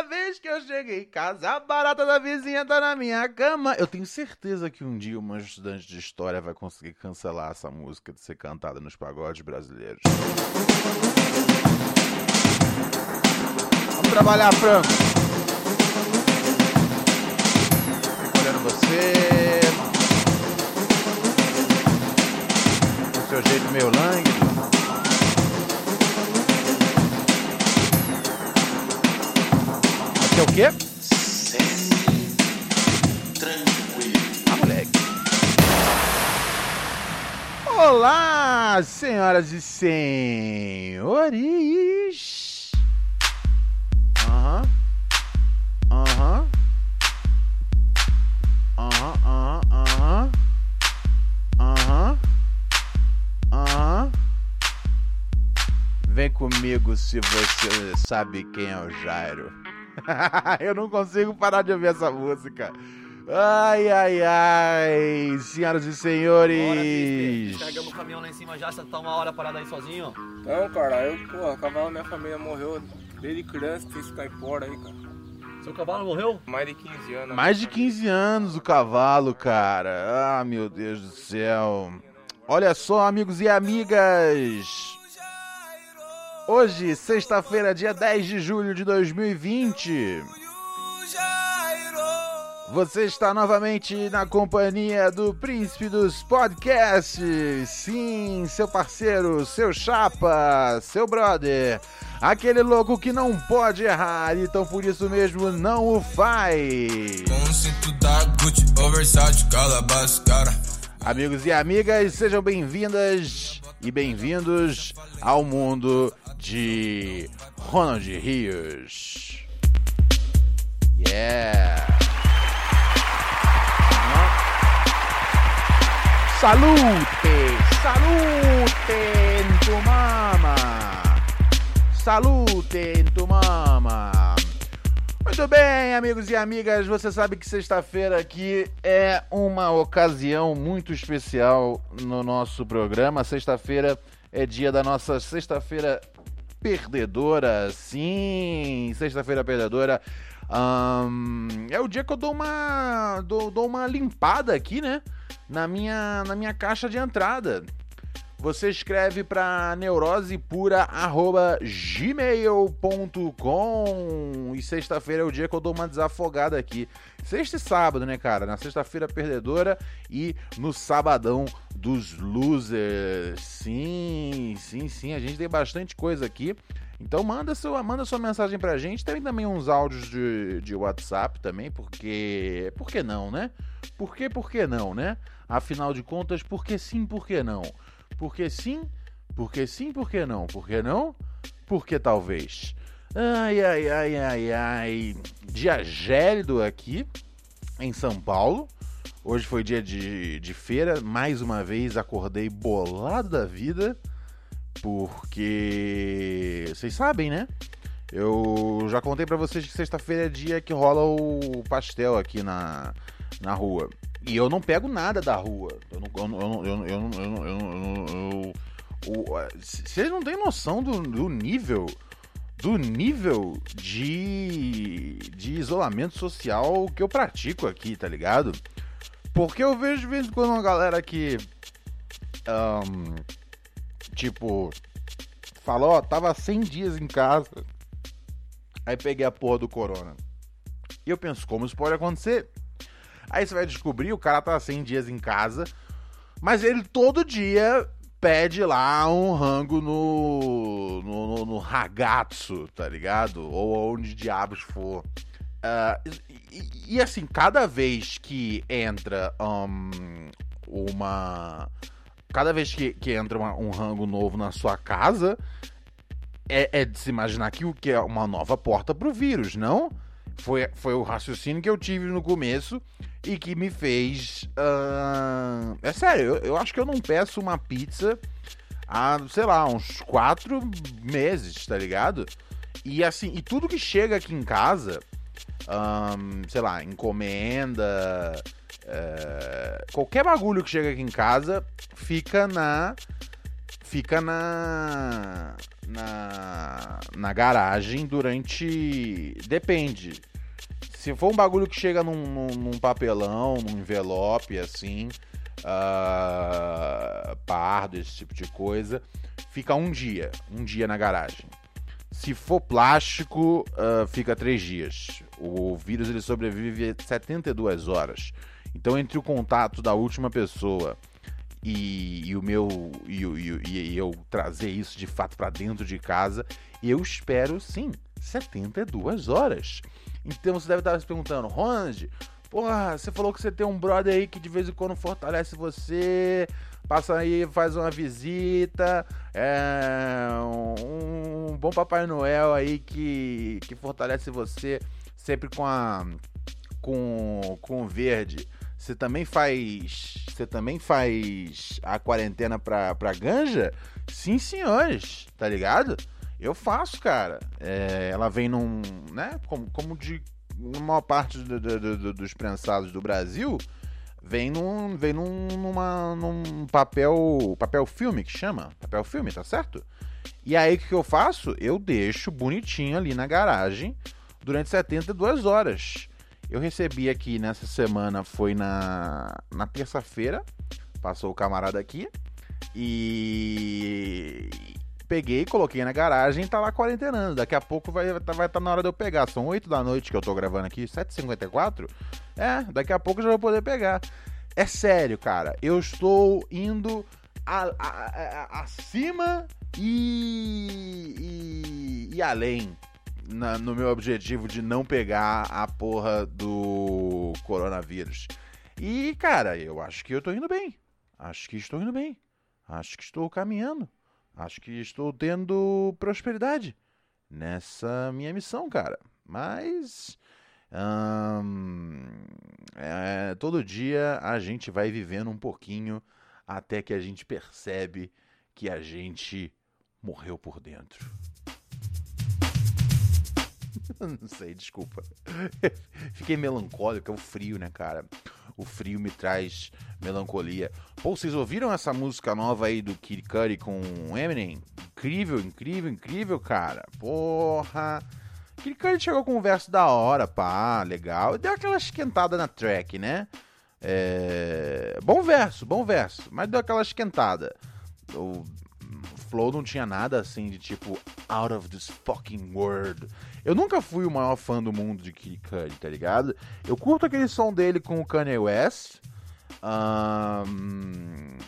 Toda vez que eu chego em casa, a barata da vizinha tá na minha cama. Eu tenho certeza que um dia uma estudante de história vai conseguir cancelar essa música de ser cantada nos pagodes brasileiros. Vamos trabalhar, Franco. Olhando você. Com seu jeito meio lânguido. É o quê? Ah, moleque. Olá, senhoras e senhores. Aham. Aham. Aham, aham, aham. Aham. Aham. Vem comigo se você sabe quem é o Jairo. Eu não consigo parar de ouvir essa música. Ai, ai, ai, senhoras e senhores. Carregamos o caminhão lá em cima já, você tá uma hora parado aí sozinho? Não, cara, eu, porra, cavalo minha família morreu desde criança, tem esse caipora aí, cara. Seu cavalo morreu? Mais de 15 anos. Mais de 15 anos o cavalo, cara. Ah, meu Deus do céu. Olha só, amigos e amigas. Hoje, sexta-feira, dia 10 de julho de 2020. Você está novamente na companhia do Príncipe dos Podcasts. Sim, seu parceiro, seu chapa, seu brother. Aquele louco que não pode errar, então por isso mesmo não o faz. Amigos e amigas, sejam bem-vindas e bem-vindos ao mundo de Ronald Rios. Yeah! Salute! Salute en tu mama! Salute en tu mama! Muito bem, amigos e amigas, você sabe que sexta-feira aqui é uma ocasião muito especial no nosso programa. Sexta-feira é dia da nossa sexta-feira perdedora. Sim, sexta-feira perdedora. Ahn, é o dia que eu dou uma dou, dou uma limpada aqui, né? Na minha na minha caixa de entrada. Você escreve para neurosepura@gmail.com e sexta-feira é o dia que eu dou uma desafogada aqui. Sexta e sábado, né, cara? Na sexta-feira perdedora e no sabadão dos losers. Sim, sim, sim, a gente tem bastante coisa aqui. Então manda sua, manda sua mensagem pra gente. Tem também uns áudios de, de WhatsApp também, porque. Por que não, né? Por que, por que não, né? Afinal de contas, por que sim, por que não? Porque sim, porque sim, por que não? Por que não? Porque talvez. Ai, ai, ai, ai, ai. Dia gélido aqui em São Paulo. Hoje foi dia de, de feira. Mais uma vez acordei bolado da vida. Porque. Vocês sabem, né? Eu já contei pra vocês que sexta-feira é dia que rola o pastel aqui na, na rua. E eu não pego nada da rua. Eu não. Eu não. Eu não. Eu não. Eu não, vocês não têm noção do, do nível. Do nível de. de isolamento social que eu pratico aqui, tá ligado? Porque eu vejo de vez em quando uma galera que. Um, tipo. Falou, ó, tava 100 dias em casa. Aí peguei a porra do corona. E eu penso, como isso pode acontecer? Aí você vai descobrir, o cara tá 100 dias em casa, mas ele todo dia pede lá um rango no, no, no, no ragazzo, tá ligado? Ou onde diabos for. Uh, e, e, assim, cada vez que entra um, uma. Cada vez que, que entra uma, um rango novo na sua casa, é, é, de se imaginar que o que é uma nova porta pro vírus, não? Foi, foi o raciocínio que eu tive no começo e que me fez. ah, É sério, eu, eu acho que eu não peço uma pizza há, sei lá, uns quatro meses, tá ligado? E assim, e tudo que chega aqui em casa, ahn, sei lá, encomenda, é, qualquer bagulho que chega aqui em casa fica na. Fica na. Na, na garagem durante. Depende. Se for um bagulho que chega num, num- num papelão, num envelope assim, ah, pardo, esse tipo de coisa, fica um dia. Um dia na garagem. Se for plástico, ah, fica três dias. O vírus ele sobrevive 72 horas. Então, entre o contato da última pessoa e, e o meu e, e e eu trazer isso de fato pra dentro de casa, eu espero sim 72 horas. Então você deve estar se perguntando, Ronald, porra, você falou que você tem um brother aí que de vez em quando fortalece você, passa aí, faz uma visita, é um, um bom Papai Noel aí que, que fortalece você sempre com a com, com o verde. Você também faz. Você também faz a quarentena pra, pra ganja? Sim, senhores, tá ligado? Eu faço, cara. É, ela vem num. né? Como, como de. Maior parte do- do- do- do- dos prensados do Brasil, vem num. Vem num, numa, num papel. Papel filme que chama? Papel filme, tá certo? E aí o que eu faço? Eu deixo bonitinho ali na garagem durante 72 horas. Eu recebi aqui nessa semana, foi na, na terça-feira, passou o camarada aqui, e peguei, coloquei na garagem e tá lá quarentenando. Daqui a pouco vai estar vai tá na hora de eu pegar. São 8 da noite que eu tô gravando aqui, 7h54. É, daqui a pouco eu já vou poder pegar. É sério, cara, eu estou indo a- a- a- acima e, e, e além na- no meu objetivo de não pegar a porra do coronavírus. E, cara, eu acho que eu tô indo bem. Acho que estou indo bem. Acho que estou caminhando. Acho que estou tendo prosperidade nessa minha missão, cara. Mas. ahn, é, todo dia a gente vai vivendo um pouquinho até que a gente percebe que a gente morreu por dentro. Não sei, desculpa. Fiquei melancólico, é o frio, né, cara? O frio me traz melancolia. Pô, vocês ouviram essa música nova aí do Kid Cudi com Eminem? Incrível, incrível, incrível, cara. Porra. Kid Cudi chegou com um verso da hora, pá, legal. Deu aquela esquentada na track, né? É... Bom verso, bom verso. Mas deu aquela esquentada. Flow não tinha nada assim de tipo out of this fucking world. Eu nunca fui o maior fã do mundo de Kid Cudi, tá ligado? Eu curto aquele som dele com o Kanye West. Ahn,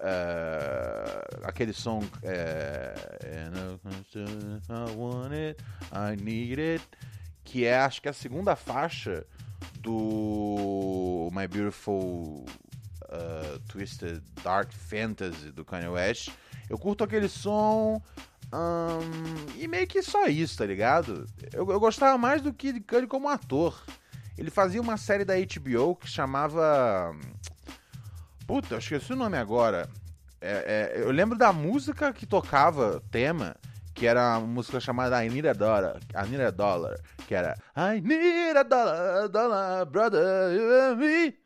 é, aquele som é, I want it, I need it, que é acho que a segunda faixa do My Beautiful uh, Twisted Dark Fantasy do Kanye West. Eu curto aquele som. ahn, e meio que só isso, tá ligado? Eu, eu gostava mais do Kid Cudi como ator. Ele fazia uma série da HBO que chamava. Puta, eu esqueci o nome agora. É- é, eu lembro da música que tocava, tema, que era uma música chamada I Need a Dollar, I Need a Dollar, que era I need a dollar, dollar, brother, you and me.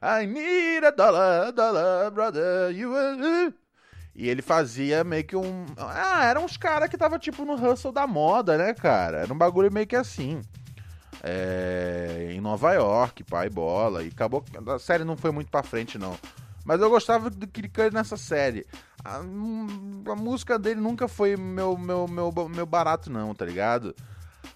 I need a dollar, dollar, brother, you me. E ele fazia meio que um. Ah, eram uns caras que tava tipo no hustle da moda, né, cara? Era um bagulho meio que assim. É, em Nova York, pai bola. E acabou. A série não foi muito pra frente, não. Mas eu gostava do Kid nessa série. A, hum, a música dele nunca foi meu, meu, meu, meu barato, não, tá ligado?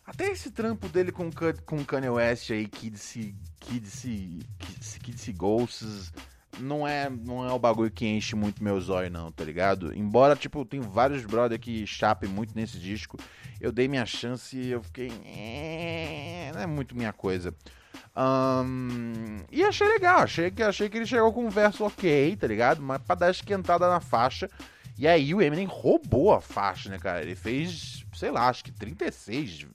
Até esse trampo dele com, com Kanye West aí, Kid Se, Kid Se, Kid Se, Kid Se Ghosts, não é, não é o bagulho que enche muito meus olhos, não, tá ligado? Embora, tipo, tem vários brother que chapem muito nesse disco, eu dei minha chance e eu fiquei. "É, Não é muito minha coisa. Ahn, e achei legal, achei que, achei que ele chegou com um verso ok, tá ligado? Mas pra dar esquentada na faixa. E aí o Eminem roubou a faixa, né, cara? Ele fez, sei lá, acho que 36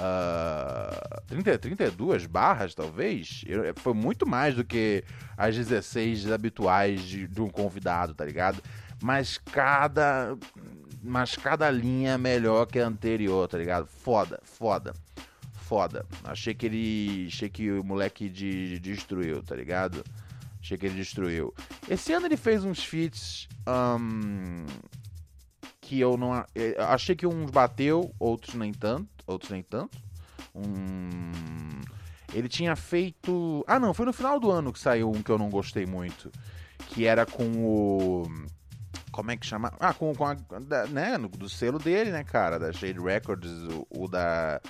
ah, 30, 32 barras, talvez. Eu- é, foi muito mais do que as 16 habituais de, de um convidado, tá ligado? Mas cada. Mas cada linha é melhor que a anterior, tá ligado? Foda, foda. Foda. Achei que ele. Achei que o moleque de, destruiu, tá ligado? Achei que ele destruiu. Esse ano ele fez uns feats. ahn, que eu não. Achei que uns bateu, outros nem tanto. Outros nem tanto. Um, ele tinha feito. Ah, não, foi no final do ano que saiu um que eu não gostei muito. Que era com o. Como é que chama? Ah, com, com a. da- né, do selo dele, né, cara? Da Shade Records, o, o da.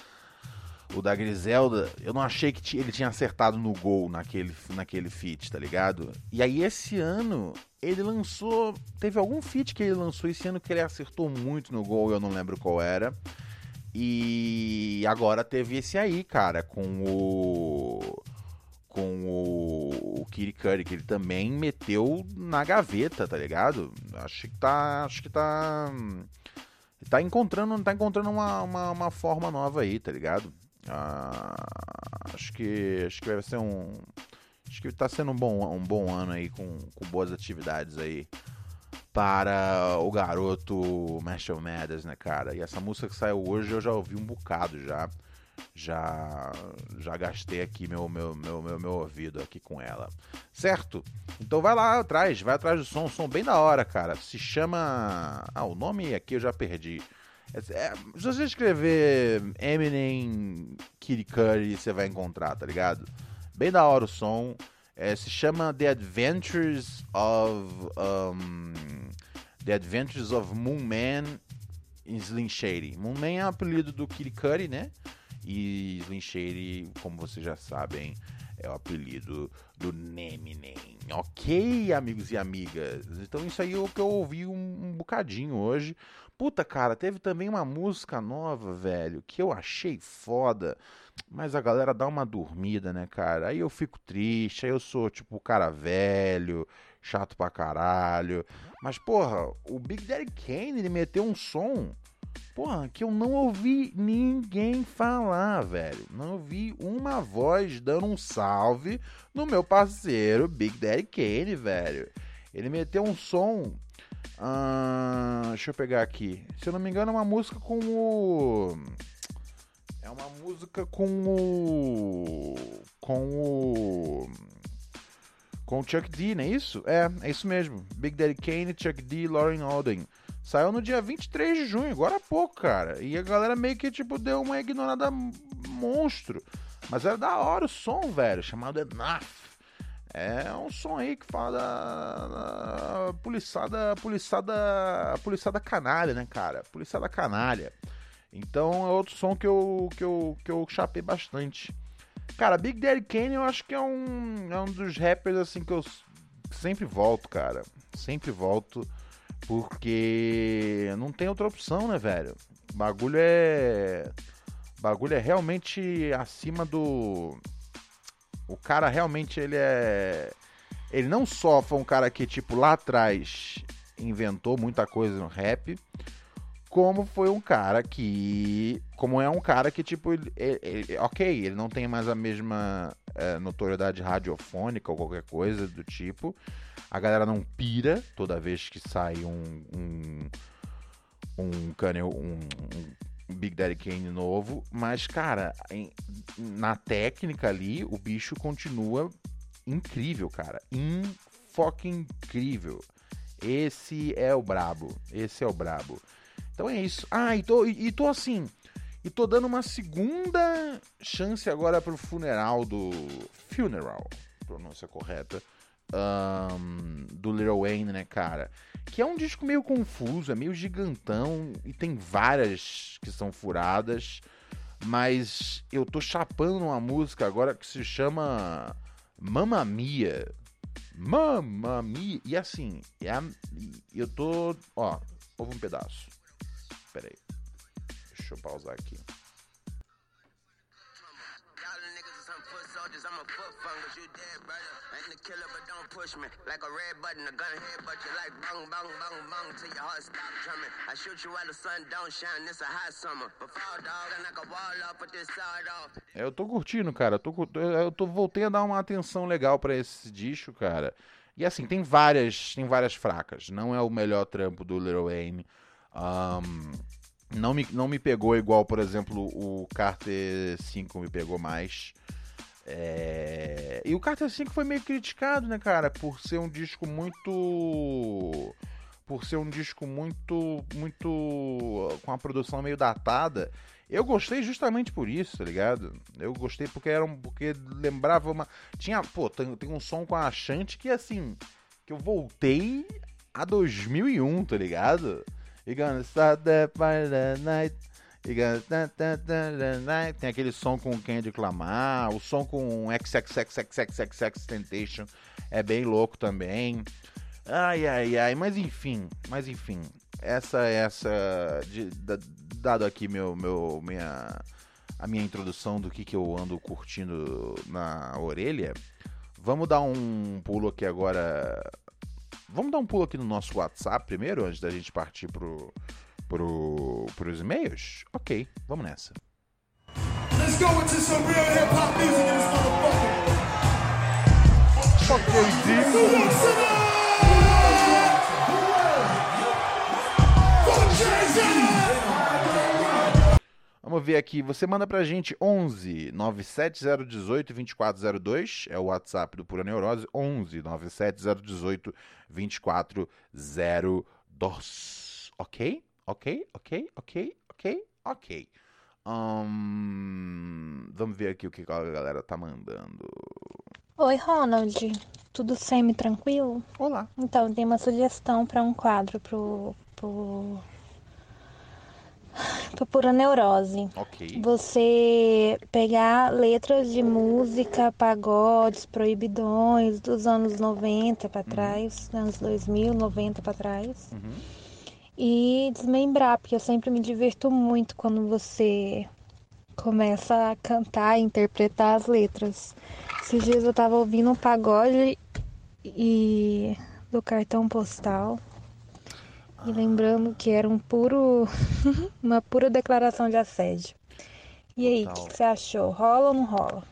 O da Griselda, eu não achei que ele tinha acertado no gol naquele, naquele feat, tá ligado? E aí esse ano ele lançou. Teve algum feat que ele lançou esse ano que ele acertou muito no gol, eu não lembro qual era. E agora teve esse aí, cara, com o. Com o, o que ele também meteu na gaveta, tá ligado? Acho que tá. Acho que tá. Tá encontrando, tá encontrando uma, uma, uma forma nova aí, tá ligado? Ah, acho que. Acho que vai ser um. Acho que tá sendo um bom, um bom ano aí com, com boas atividades aí para o garoto Marshall Mathers, né, cara? E essa música que saiu hoje eu já ouvi um bocado já. Já já gastei aqui meu, meu, meu, meu, meu ouvido aqui com ela. Certo? Então vai lá atrás, vai atrás do som, um som bem da hora, cara. Se chama. Ah, o nome aqui eu já perdi. É- é- se você escrever Eminem Curry, você vai encontrar, tá ligado? Bem da hora o som. É, se chama The Adventures of. um, The Adventures of Moon Man e Slim Shady. Moon Man é o apelido do Kitty Curry, né? E Slim Shady, como vocês já sabem, é o apelido do Neminem. Ok, amigos e amigas? Então isso aí é o que eu ouvi um, um bocadinho hoje. Puta, cara, teve também uma música nova, velho, que eu achei foda. Mas a galera dá uma dormida, né, cara? Aí eu fico triste, aí eu sou, tipo, o cara velho, chato pra caralho. Mas, porra, o Big Daddy Kane, ele meteu um som, porra, que eu não ouvi ninguém falar, velho. Não ouvi uma voz dando um salve no meu parceiro Big Daddy Kane, velho. Ele meteu um som. ah, deixa eu pegar aqui. Se eu não me engano, é uma música com o. É uma música com o. Com o. Com o Chuck D, não é isso? É, é isso mesmo. Big Daddy Kane, Chuck D, Lauren Alden. Saiu no dia 23 de junho, agora há pouco, cara. E a galera meio que, tipo, deu uma ignorada monstro. Mas era da hora o som, velho, chamado Enough. É um som aí que fala da, da poliçada, poliçada, poliçada canalha, né, cara? Poliçada canalha. Então é outro som que eu, que eu, que eu chapei bastante. Cara, Big Daddy Kane eu acho que é um, é um dos rappers assim que eu sempre volto, cara. Sempre volto. Porque não tem outra opção, né, velho? O bagulho é. o bagulho é realmente acima do. O cara realmente ele é. Ele não só foi um cara que, tipo, lá atrás inventou muita coisa no rap, como foi um cara que. Como é um cara que, tipo, ele, ele- ok, ele não tem mais a mesma eh, notoriedade radiofônica ou qualquer coisa do tipo. A galera não pira toda vez que sai um. um um um, um Big Daddy Kane novo, mas cara, em- na técnica ali, o bicho continua incrível, cara, in fucking incrível. Esse é o brabo, esse é o brabo. Então é isso. Ah, e tô, e, e tô assim, e tô dando uma segunda chance agora pro funeral do funeral, pronúncia correta, ahn, do Lil Wayne, né, cara? Que é um disco meio confuso, é meio gigantão e tem várias que são furadas. Mas eu tô chapando uma música agora que se chama Mamma Mia. Mamma Mia. E assim, é a- eu tô. Ó, ouve um pedaço. Pera aí. Deixa eu pausar aqui. É, Eu tô curtindo, cara. Eu, tô, eu tô, voltei a dar uma atenção legal pra esse disco, cara. E assim, tem várias, tem várias fracas. Não é o melhor trampo do Lil Wayne. Ahn, não, me, não me pegou igual, por exemplo, o Carter 5 me pegou mais. É, E o Carter 5 foi meio criticado, né, cara? Por ser um disco muito. Por ser um disco muito. Muito. com a produção meio datada. Eu gostei justamente por isso, tá ligado? Eu gostei porque era um, porque lembrava uma tinha, pô, tem, tem um som com a Ashanti que assim, que eu voltei a 2001, tá ligado? You gonna start that by the night. You gonna start that by the night. Tem aquele som com o Kendrick Lamar, o som com XXXXXXX Temptation é bem louco também. Ai, ai, ai, mas enfim, mas enfim, essa, essa, de- da- dado aqui meu, meu, minha, a minha introdução do que, que eu ando curtindo na orelha, vamos dar um pulo aqui agora, vamos dar um pulo aqui no nosso WhatsApp primeiro, antes da gente partir pro, pro, pros e-mails? Ok, vamos nessa. Let's go into some real hip hop music in this motherfucker. Fuck Vamos ver aqui, você manda pra gente 11 97018 2402, é o WhatsApp do Pura Neurose, 11 97018 2402. Ok? Ok? Ok? Ok? Ok? Ok. Ahn, vamos ver aqui o que a galera tá mandando. Oi, Ronald. Tudo semi-tranquilo? Olá. Então, tem uma sugestão para um quadro pro, pro, pro Pura Neurose. Ok. Você pegar letras de música, pagodes, proibidões dos anos 90 para trás, anos 2000, 90 para trás, Uhum. e desmembrar, porque eu sempre me divirto muito quando você começa a cantar e interpretar as letras. Esses dias eu tava ouvindo um pagode e do cartão postal e lembrando que era um puro uma pura declaração de assédio. E aí, o que, que você achou? Rola ou não rola?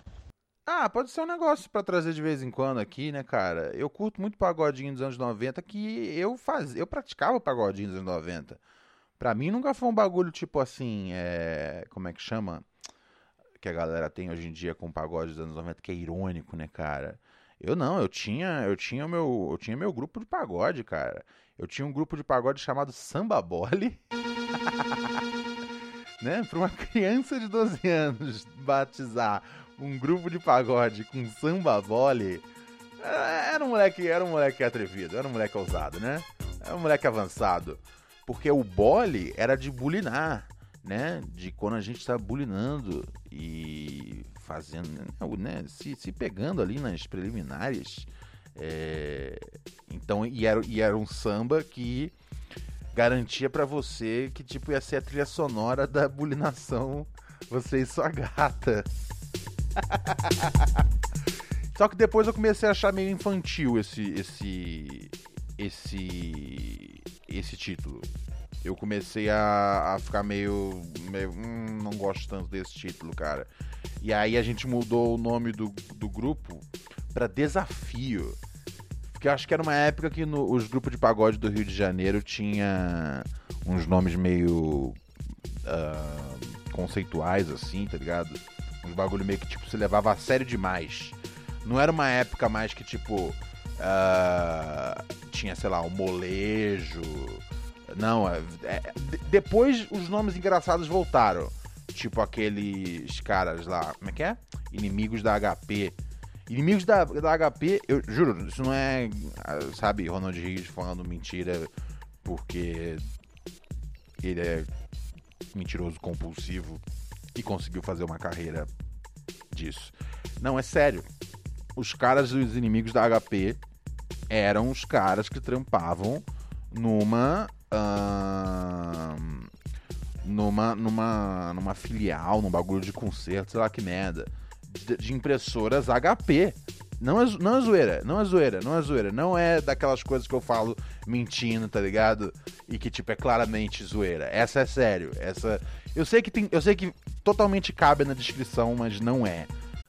Ah, pode ser um negócio pra trazer de vez em quando aqui, né, cara? Eu curto muito pagodinho dos anos 90, que eu fazia, eu praticava pagodinho dos anos 90. Pra mim nunca foi um bagulho tipo assim, é, como é que chama? Que a galera tem hoje em dia com pagode dos anos 90, que é irônico, né, cara? Eu não, eu tinha, eu tinha meu, eu tinha meu grupo de pagode, cara. Eu tinha um grupo de pagode chamado Samba Bole. né? Pra uma criança de 12 anos batizar um grupo de pagode com samba bole, é, era um moleque, era um moleque atrevido, era um moleque ousado, né? Era um moleque avançado. Porque o bole era de bulinar, né? De quando a gente tá bulinando e fazendo, né? Se, se pegando ali nas preliminares. É, Então, e era, e era um samba que garantia pra você que tipo ia ser a trilha sonora da bulinação você e sua gata. Só que depois eu comecei a achar meio infantil esse esse esse esse título. Eu comecei a, a ficar meio, meio hum, não gosto tanto desse título, cara. E aí a gente mudou o nome do, do grupo pra Desafio. Porque eu acho que era uma época que no- os grupos de pagode do Rio de Janeiro tinha uns nomes meio ah, conceituais, assim, tá ligado? Uns bagulho meio que, tipo, se levava a sério demais. Não era uma época mais que, tipo, ah, tinha, sei lá, o molejo. Não, é- é- de- depois os nomes engraçados voltaram. Tipo aqueles caras lá, como é que é? Inimigos da HP. Inimigos da, da HP, eu juro, isso não é, ah, sabe, Ronald Reis falando mentira porque ele é mentiroso compulsivo e conseguiu fazer uma carreira disso. Não, é sério. Os caras dos inimigos da HP eram os caras que trampavam numa. numa, numa, numa filial, num bagulho de concerto, sei lá que merda. De, impressoras HP. Não é, não é zoeira, não é zoeira, não é zoeira. Não é daquelas coisas que eu falo mentindo, tá ligado? E que, tipo, é claramente zoeira. Essa é sério. Essa. Eu sei que tem. Eu sei que totalmente cabe na descrição, mas não é.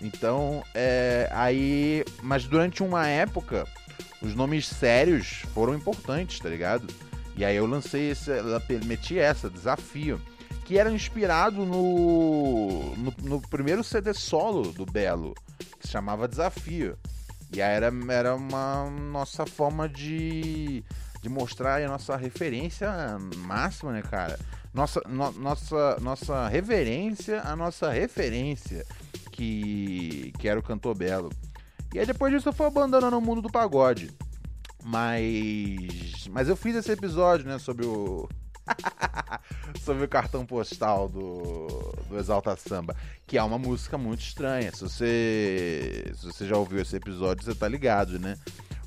Então, é, aí. Mas durante uma época, os nomes sérios foram importantes, tá ligado? E aí eu lancei esse. meti essa, desafio. Que era inspirado no, no, no primeiro CD solo do Belo, que se chamava Desafio. E aí era, era uma nossa forma de, de mostrar a nossa referência máxima, né, cara? Nossa, no- nossa, nossa reverência, a nossa referência, que, que era o Cantor Belo. E aí depois disso eu fui abandonando o mundo do pagode. Mas. Mas eu fiz esse episódio, né, sobre o. sobre o cartão postal do, do Exalta Samba, que é uma música muito estranha. Se você, se você já ouviu esse episódio, você tá ligado, né?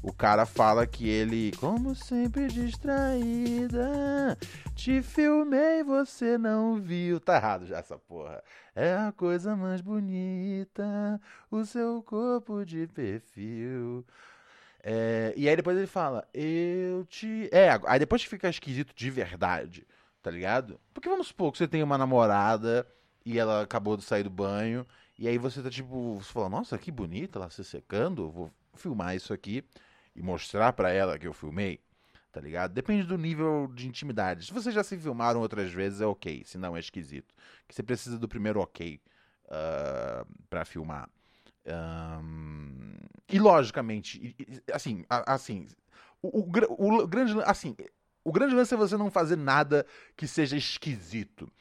O cara fala que ele, como sempre distraída, te filmei, você não viu. Tá errado já essa porra. É a coisa mais bonita, o seu corpo de perfil. É, e aí depois ele fala, eu te. É, aí depois que fica esquisito de verdade, tá ligado? Porque vamos supor que você tem uma namorada e ela acabou de sair do banho, e aí você tá tipo, você fala, nossa, que bonita ela se secando, vou filmar isso aqui e mostrar pra ela que eu filmei, tá ligado? Depende do nível de intimidade. Se vocês já se filmaram outras vezes, é ok, se não é esquisito. Que você precisa do primeiro ok ah, pra filmar. Ahn, e logicamente, assim, assim, o, o o grande, assim, o grande lance é você não fazer nada que seja esquisito.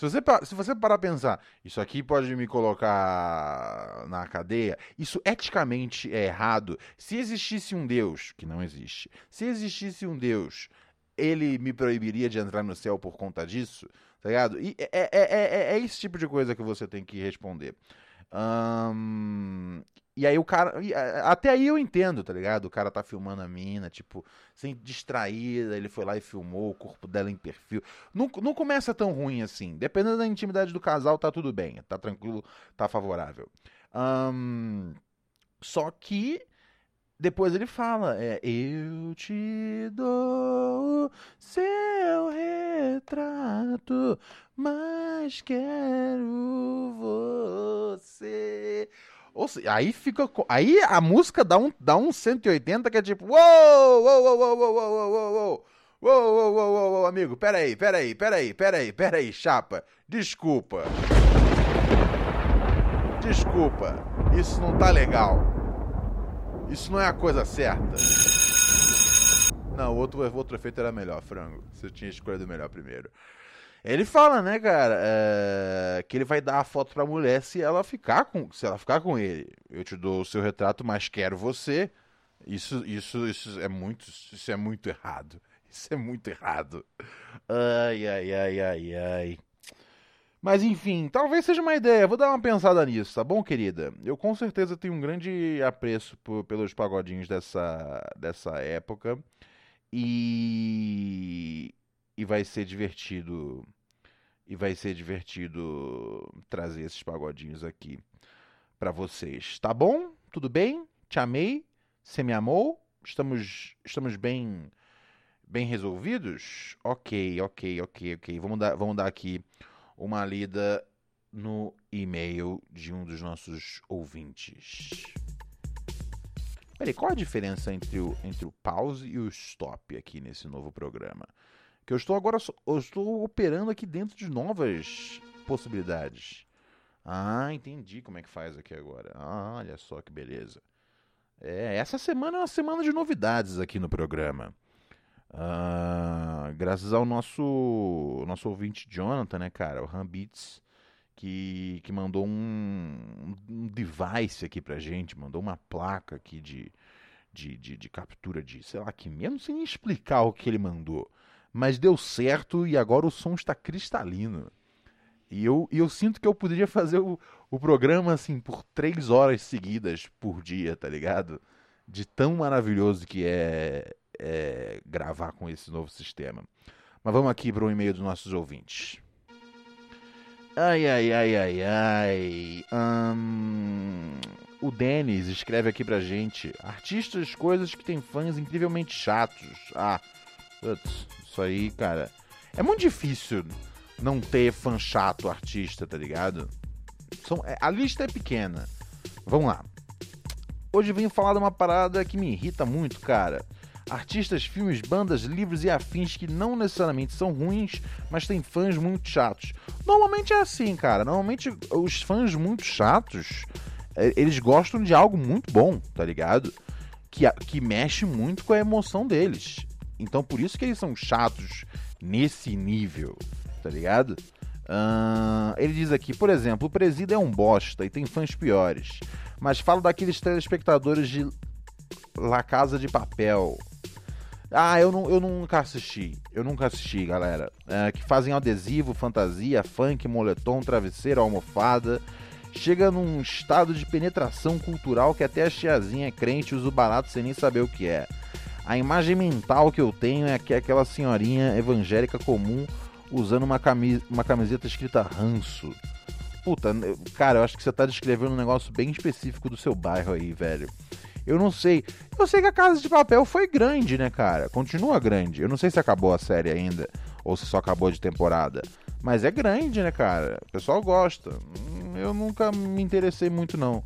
Se você, se você parar a pensar, isso aqui pode me colocar na cadeia, isso eticamente é errado. Se existisse um Deus, que não existe, se existisse um Deus, ele me proibiria de entrar no céu por conta disso, tá ligado? E é, é, é, é- é esse tipo de coisa que você tem que responder. Ahn, e aí o cara. Até aí eu entendo, tá ligado? O cara tá filmando a mina, tipo, sem distraída, ele foi lá e filmou o corpo dela em perfil. Não, não começa tão ruim assim. Dependendo da intimidade do casal, tá tudo bem. Tá tranquilo, tá favorável. Ahn, só que depois ele fala, é, eu te dou seu retrato, mas quero você. Seja, aí fica. Aí a música dá um, dá um 180 que é tipo. Uou, uou, uou, uou, uou, uou, uou, uou. Uou, uou, uou, uou, uou, amigo, peraí, peraí, peraí, peraí, peraí, chapa. Desculpa. Desculpa, isso não tá legal. Isso não é a coisa certa. Não, o outro, outro efeito era melhor, frango. Você tinha escolhido melhor primeiro. Ele fala, né, cara, é, que ele vai dar a foto pra mulher se ela ficar com, se ela ficar com ele. Eu te dou o seu retrato, mas quero você. Isso, isso, isso é muito, isso é muito errado. Isso é muito errado. Ai, ai, ai, ai, ai. Mas enfim, talvez seja uma ideia. Vou dar uma pensada nisso, tá bom, querida? Eu com certeza tenho um grande apreço por- pelos pagodinhos dessa, dessa época. E. E vai ser divertido. E vai ser divertido trazer esses pagodinhos aqui pra vocês, tá bom? Tudo bem? Te amei? Você me amou? Estamos, estamos bem, bem resolvidos? Ok, ok, ok, ok. Vamos dar, vamos dar aqui uma lida no e-mail de um dos nossos ouvintes. Peraí, qual a diferença entre o, entre o pause e o stop aqui nesse novo programa? Que eu estou agora, eu estou operando aqui dentro de novas possibilidades. Ah, entendi como é que faz aqui agora. Ah, olha só que beleza. É, essa semana é uma semana de novidades aqui no programa. Ah, graças ao nosso nosso ouvinte Jonathan, né, cara? O Rambits, que, que mandou um, um device aqui pra gente, mandou uma placa aqui de, de, de, de captura de, sei lá, que não sei nem explicar o que ele mandou. Mas deu certo e agora o som está cristalino. E eu, eu sinto que eu poderia fazer o, o programa assim por três horas seguidas por dia, tá ligado? De tão maravilhoso que é, é gravar com esse novo sistema. Mas vamos aqui para o e-mail dos nossos ouvintes. Ai, ai, ai, ai, ai. O Denis escreve aqui pra gente: artistas, coisas que tem fãs incrivelmente chatos. Ah, putz, isso aí, cara. É muito difícil não ter fã chato artista, tá ligado? São, é, a lista é pequena. Vamos lá. Hoje venho falar de uma parada que me irrita muito, cara. Artistas, filmes, bandas, livros e afins que não necessariamente são ruins, mas têm fãs muito chatos. Normalmente é assim, cara. Normalmente os fãs muito chatos, é, eles gostam de algo muito bom, tá ligado? Que, que mexe muito com a emoção deles. Então por isso que eles são chatos nesse nível, tá ligado? Uh, ele diz aqui, por exemplo, o Presida é um bosta e tem fãs piores. Mas falo daqueles telespectadores de La Casa de Papel. Ah, eu, não, eu nunca assisti. Eu nunca assisti, galera. É, que fazem adesivo, fantasia, funk, moletom, travesseiro, almofada. Chega num estado de penetração cultural que até a tiazinha é crente usa o barato sem nem saber o que é. A imagem mental que eu tenho é que aquela senhorinha evangélica comum usando uma, camisa, uma camiseta escrita ranço. Puta, cara, eu acho que você tá descrevendo um negócio bem específico do seu bairro aí, velho. Eu não sei. Eu sei que a Casa de Papel foi grande, né, cara? Continua grande. Eu não sei se acabou a série ainda ou se só acabou de temporada. Mas é grande, né, cara? O pessoal gosta. Hum, eu nunca me interessei muito, não.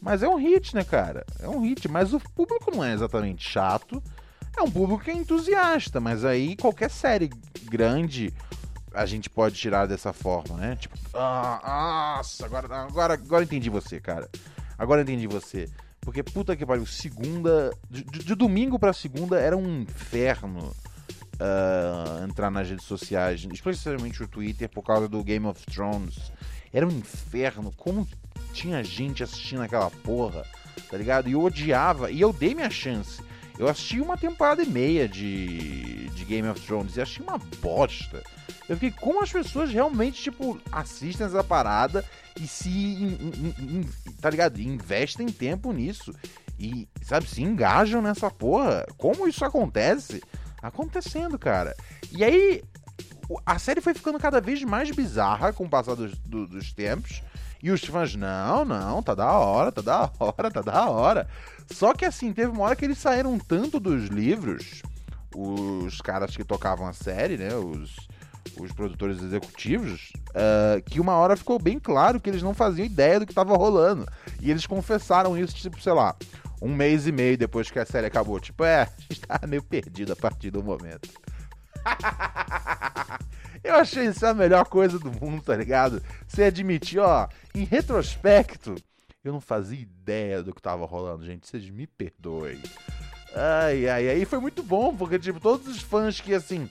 Mas é um hit, né, cara? É um hit. Mas o público não é exatamente chato. É um público que é entusiasta. Mas aí qualquer série grande a gente pode tirar dessa forma, né? Tipo, ah, nossa, agora, agora, agora entendi você, cara. Agora entendi você. Porque puta que pariu, segunda. De, de domingo pra segunda era um inferno uh, entrar nas redes sociais, especialmente o Twitter, por causa do Game of Thrones. Era um inferno. Como tinha gente assistindo aquela porra, tá ligado? E eu odiava, e eu dei minha chance. Eu assisti uma temporada e meia de, de Game of Thrones e achei uma bosta. Eu fiquei, como as pessoas realmente, tipo, assistem essa parada e se, in, in, in, tá ligado? Investem tempo nisso. E, sabe, se engajam nessa porra. Como isso acontece? Acontecendo, cara. E aí, a série foi ficando cada vez mais bizarra com o passar dos, do, dos tempos. E os fãs, não, não, tá da hora, tá da hora, tá da hora. Só que assim, teve uma hora que eles saíram tanto dos livros, os caras que tocavam a série, né? Os, os produtores executivos, uh, que uma hora ficou bem claro que eles não faziam ideia do que estava rolando. E eles confessaram isso, tipo, sei lá, um mês e meio depois que a série acabou. Tipo, é, a gente tava meio perdido a partir do momento. Eu achei isso a melhor coisa do mundo, tá ligado? Você admitir, ó, em retrospecto, eu não fazia ideia do que tava rolando, gente. Vocês me perdoem. Ai, ai, aí foi muito bom, porque, tipo, todos os fãs que, assim,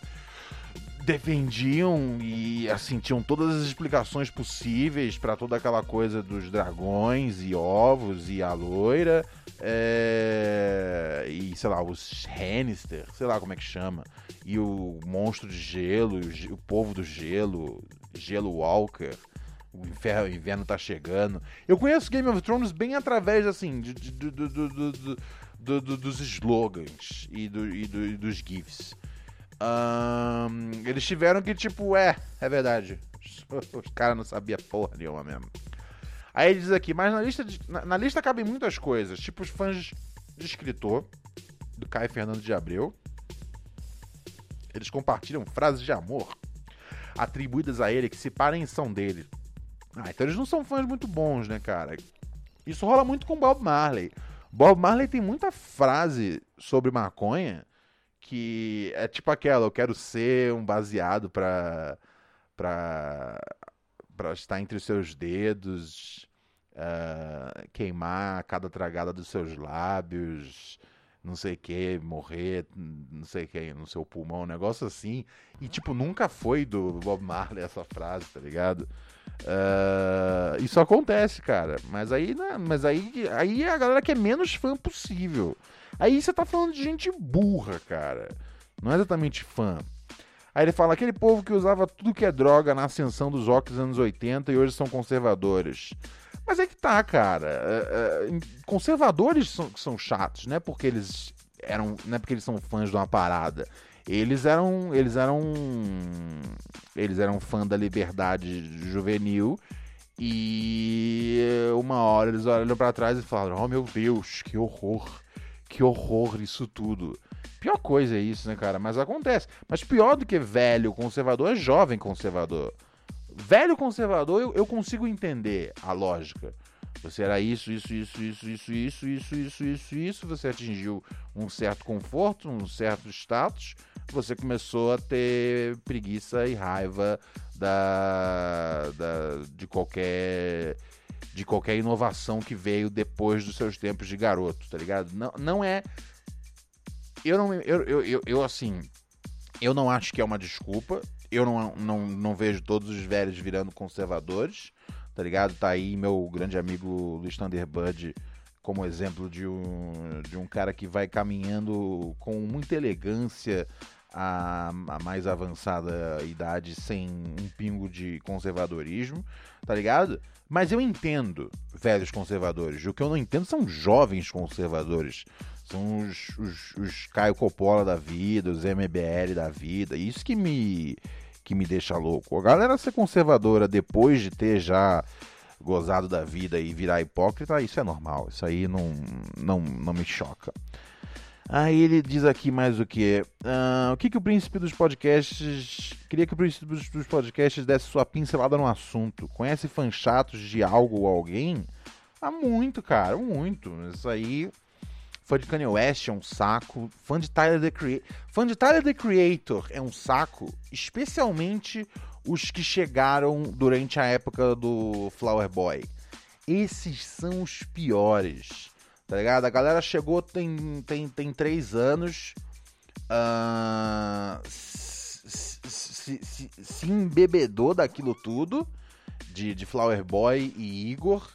defendiam e assim tinham todas as explicações possíveis para toda aquela coisa dos dragões e ovos e a loira é... e sei lá os Hannister, sei lá como é que chama e o monstro de gelo, o povo do gelo, Gelo Walker. O inferno, o inverno tá chegando. Eu conheço Game of Thrones bem através, assim, de, de, de, dos slogans e, e dos GIFs. Um, eles tiveram que, tipo, é, é verdade. Os caras não sabiam porra nenhuma mesmo. Aí ele diz aqui, mas na lista, de, na, na, lista cabem muitas coisas, tipo os fãs de escritor, do Caio Fernando de Abreu. Eles compartilham frases de amor atribuídas a ele que se parem são dele. Ah, então eles não são fãs muito bons, né, cara? Isso rola muito com Bob Marley. Bob Marley tem muita frase sobre maconha que é tipo aquela, eu quero ser um baseado pra, pra, pra estar entre os seus dedos, uh, queimar cada tragada dos seus lábios, não sei o que, morrer, não sei o que, no seu pulmão, um negócio assim. E tipo, nunca foi do Bob Marley essa frase, tá ligado? Uh, isso acontece, cara. Mas aí, né, mas aí, aí a galera que é menos fã possível. Aí você tá falando de gente burra, cara. Não é exatamente fã. Aí ele fala: aquele povo que usava tudo que é droga na ascensão dos rock dos anos 80 e hoje são conservadores. Mas é que tá, cara. É, é, conservadores são, são chatos, né? Porque eles eram. Não é porque eles são fãs de uma parada. Eles eram. Eles eram. Eles eram fã da liberdade juvenil. E uma hora eles olham para trás e falam: Oh meu Deus, que horror! Que horror isso tudo. Pior coisa é isso, né, cara? Mas acontece. Mas pior do que velho conservador é jovem conservador. Velho conservador, eu, eu consigo entender a lógica. Você era isso, isso, isso, isso, isso, isso, isso, isso, isso, isso. Você atingiu um certo conforto, um certo status. Você começou a ter preguiça e raiva da, da de qualquer de qualquer inovação que veio depois dos seus tempos de garoto, tá ligado? Não, não é. Eu não. Eu, eu, eu, eu, assim. Eu não acho que é uma desculpa. Eu não, não, não vejo todos os velhos virando conservadores, tá ligado? Tá aí meu grande amigo Luiz Thunderbird como exemplo de um, de um cara que vai caminhando com muita elegância a, a, mais avançada idade sem um pingo de conservadorismo, tá ligado? Mas eu entendo velhos conservadores. O que eu não entendo são jovens conservadores. São os, os, os Caio Coppola da vida, os MBL da vida. Isso que me, que me deixa louco. A galera ser conservadora depois de ter já gozado da vida e virar hipócrita, isso é normal. Isso aí não, não, não me choca. Aí ele diz aqui mais o que? Uh, o que, que o príncipe dos podcasts. Queria que o príncipe dos podcasts desse sua pincelada no assunto. Conhece fãs chatos de algo ou alguém? Há muito, cara, muito. Isso aí. Fã de Kanye West é um saco. Fã de Tyler the Creator. Fã de Tyler the Creator é um saco. Especialmente os que chegaram durante a época do Flower Boy. Esses são os piores tá ligado? A galera chegou tem, tem, tem três anos, uh, se, se, se, se, embebedou daquilo tudo, de, de Flower Boy e Igor,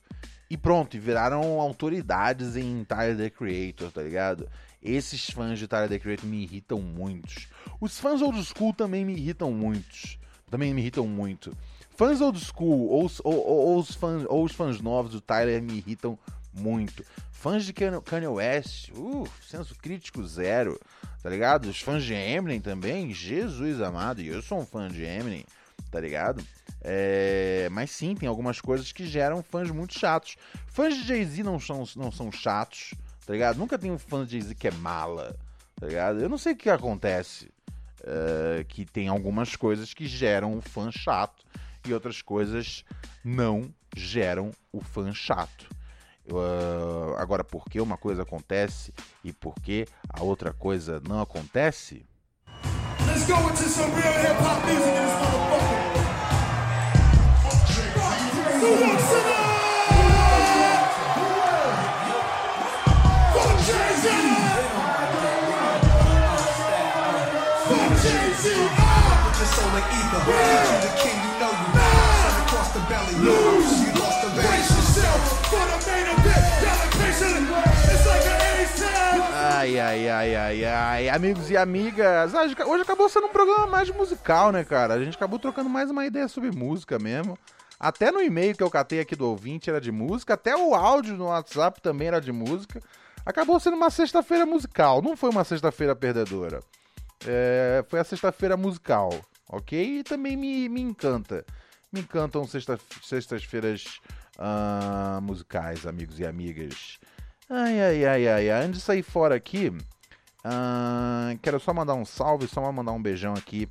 e pronto, viraram autoridades em Tyler the Creator, tá ligado? Esses fãs de Tyler the Creator me irritam muitos. Os fãs old school também me irritam muitos. Também me irritam muito. Fãs old school ou, ou, ou, ou os, fãs, ou os fãs novos do Tyler me irritam muito. Fãs de Kanye West, uh, senso crítico zero, tá ligado? Os fãs de Eminem também, Jesus amado, e eu sou um fã de Eminem, tá ligado? É, mas sim, tem algumas coisas que geram fãs muito chatos. Fãs de Jay-Z não são, não são chatos, tá ligado? Nunca tem um fã de Jay-Z que é mala, tá ligado? Eu não sei o que acontece. É, que tem algumas coisas que geram o fã chato e outras coisas não geram o fã chato. Uh, agora, por que uma coisa acontece e por que a outra coisa não acontece? Let's go into some real hip hop music in Ai, ai, ai, ai, ai. Amigos e amigas, ah, hoje acabou sendo um programa mais musical, né, cara? A gente acabou trocando mais uma ideia sobre música mesmo. Até no e-mail que eu catei aqui do ouvinte era de música, até o áudio no WhatsApp também era de música. Acabou sendo uma sexta-feira musical, não foi uma sexta-feira perdedora. É, foi a sexta-feira musical, ok? E também me, me encanta. Me encantam sextas-feiras uh, musicais, amigos e amigas. Ai, ai, ai, ai, ai. Antes de sair fora aqui, uh, quero só mandar um salve, só mandar um beijão aqui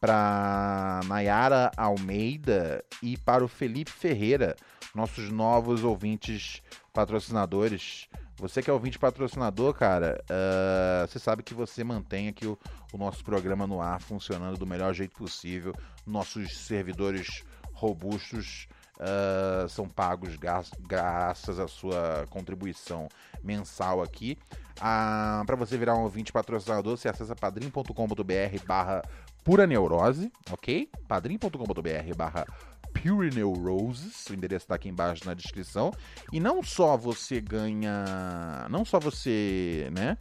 para Nayara Almeida e para o Felipe Ferreira, nossos novos ouvintes patrocinadores. Você que é ouvinte patrocinador, cara, uh, você sabe que você mantém aqui o, o, nosso programa no ar funcionando do melhor jeito possível. Nossos servidores robustos uh, são pagos graças à sua contribuição mensal aqui. Uh, Para você virar um ouvinte patrocinador, você acessa padrim.com.br barra pura neurose, ok? padrim.com.br barra Pure Neuroses. O endereço está aqui embaixo na descrição. E não só você ganha. Não só você, né?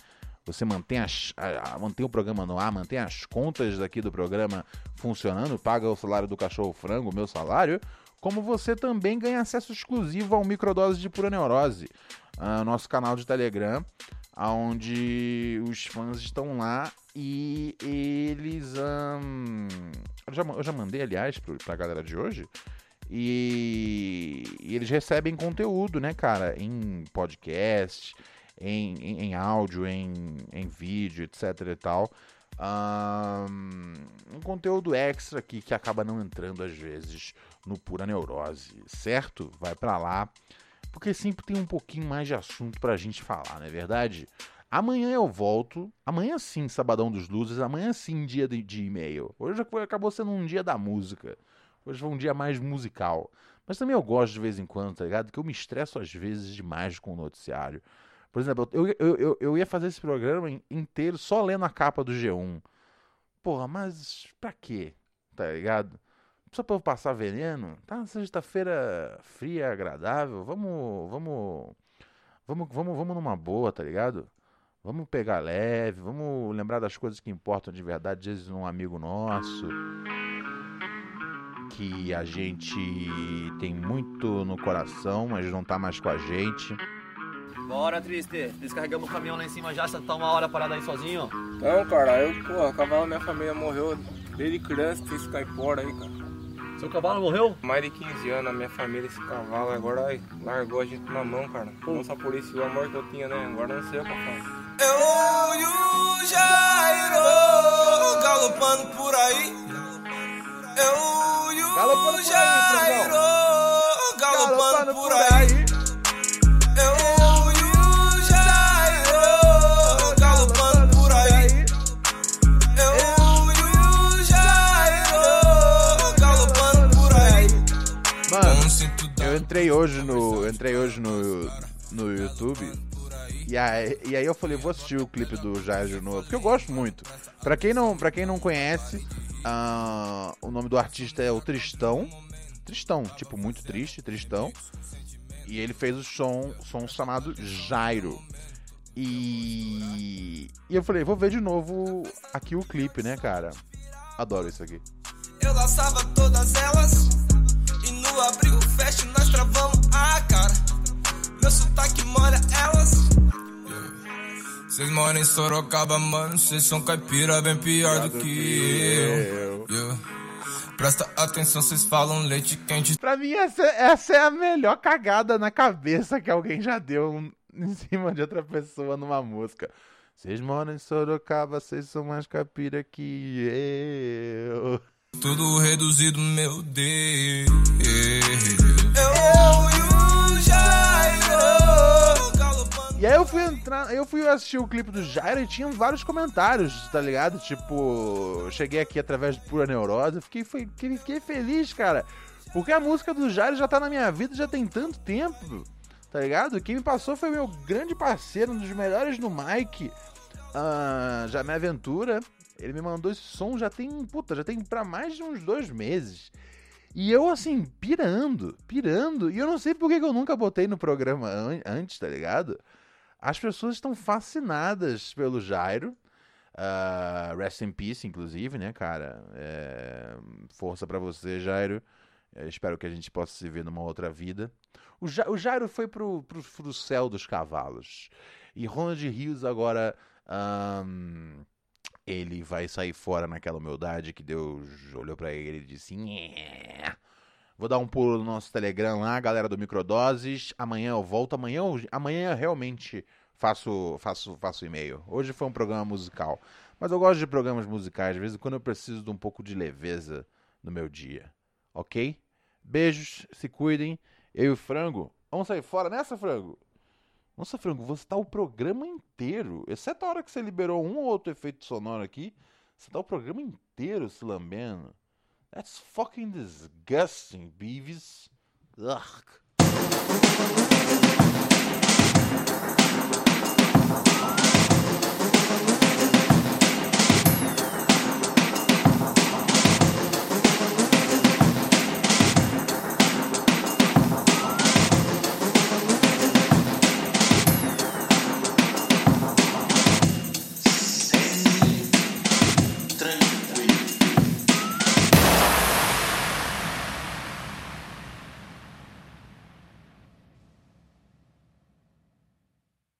Você mantém, as, a, mantém o programa no ar, mantém as contas daqui do programa funcionando, paga o salário do cachorro frango, meu salário, como você também ganha acesso exclusivo ao Microdose de Pura Neurose, uh, nosso canal de Telegram, onde os fãs estão lá e eles. Eu, já, eu já mandei, aliás, para a galera de hoje. E, e, eles recebem conteúdo, né, cara, em podcast, em, em, em áudio, em, em vídeo, etc e tal. Um, conteúdo extra aqui que acaba não entrando às vezes no Pura Neurose, certo? Vai para lá, porque sempre tem um pouquinho mais de assunto pra gente falar, não é verdade? Amanhã eu volto. Amanhã sim, Sabadão dos Luzes. Amanhã sim, dia de, de e-mail. Hoje acabou sendo um dia da música. Hoje foi um dia mais musical. Mas também eu gosto de vez em quando, tá ligado? Que eu me estresso às vezes demais com o noticiário. Por exemplo, eu, eu, eu, eu ia fazer esse programa inteiro só lendo a capa do G1. Porra, mas pra quê? Tá ligado? Só pra eu passar veneno? Tá sexta-feira fria, agradável. Vamos, vamos, vamos, vamos, vamos numa boa, tá ligado? Vamos pegar leve, vamos lembrar das coisas que importam de verdade, vezes um amigo nosso que a gente tem muito no coração, mas não tá mais com a gente. Bora, triste. Descarregamos o caminhão lá em cima já, você tá uma hora parado aí sozinho? Não, cara, eu, porra, cavalo minha família morreu desde criança, tem esse caipora aí, cara. Seu cavalo morreu? Mais de 15 anos, a minha família, esse cavalo, agora ai, largou a gente na mão, cara. Não só por isso, o amor que eu tinha, né? Agora não sei o que eu faço. Eu e o Jairo galopando por aí. Eu e o Jairo galopando por aí. Entrei hoje no, entrei hoje no, no YouTube e aí, e aí eu falei, vou assistir o clipe do Jair de novo, porque eu gosto muito. Pra quem não, pra quem não conhece, uh, o nome do artista é o Tristão. Tristão, tipo, muito triste, Tristão. E ele fez o som, som chamado Jairo. E, e eu falei, vou ver de novo aqui o clipe, né, cara? Adoro isso aqui. Eu laçava todas elas no abrigo fecho nós travamos a cara. Meu sotaque molha elas. Vocês moram em Sorocaba, mano. Vocês são caipira bem pior do que eu. Yeah. Presta atenção, vocês falam leite quente. Pra mim, essa, essa é a melhor cagada na cabeça que alguém já deu em cima de outra pessoa numa música. Vocês moram em Sorocaba, vocês são mais caipira que eu. Tudo reduzido, meu Deus. Eu e o. E aí eu fui entrar, eu fui assistir o clipe do Jairo e tinha vários comentários, tá ligado? Tipo, cheguei aqui através de pura neurose, fiquei, fiquei, fiquei feliz, cara. Porque a música do Jairo já tá na minha vida já tem tanto tempo, tá ligado? Quem me passou foi meu grande parceiro, um dos melhores no Mike, uh, Jamé Aventura. Ele me mandou esse som já tem, puta, já tem pra mais de uns dois meses. E eu, assim, pirando, pirando. E eu não sei por que eu nunca botei no programa an antes, tá ligado? As pessoas estão fascinadas pelo Jairo. Uh, rest in peace, inclusive, né, cara? É... Força para você, Jairo. Eu espero que a gente possa se ver numa outra vida. O, ja o Jairo foi pro, pro, pro, céu dos cavalos. E Ronald Rios agora. Um, ele vai sair fora naquela humildade que Deus olhou para ele e disse. Vou dar um pulo no nosso Telegram lá, galera do Microdoses. Amanhã eu volto. Amanhã, amanhã eu realmente faço, faço, faço e-mail. Hoje foi um programa musical. Mas eu gosto de programas musicais. De vez em quando eu preciso de um pouco de leveza no meu dia. Ok? Beijos, se cuidem. Eu e o Frango. Vamos sair fora nessa, Frango? Nossa, Franco, você tá o programa inteiro, exceto a hora que você liberou um ou outro efeito sonoro aqui, você tá o programa inteiro se lambendo. That's fucking disgusting, Beavis. Ugh. Thank you.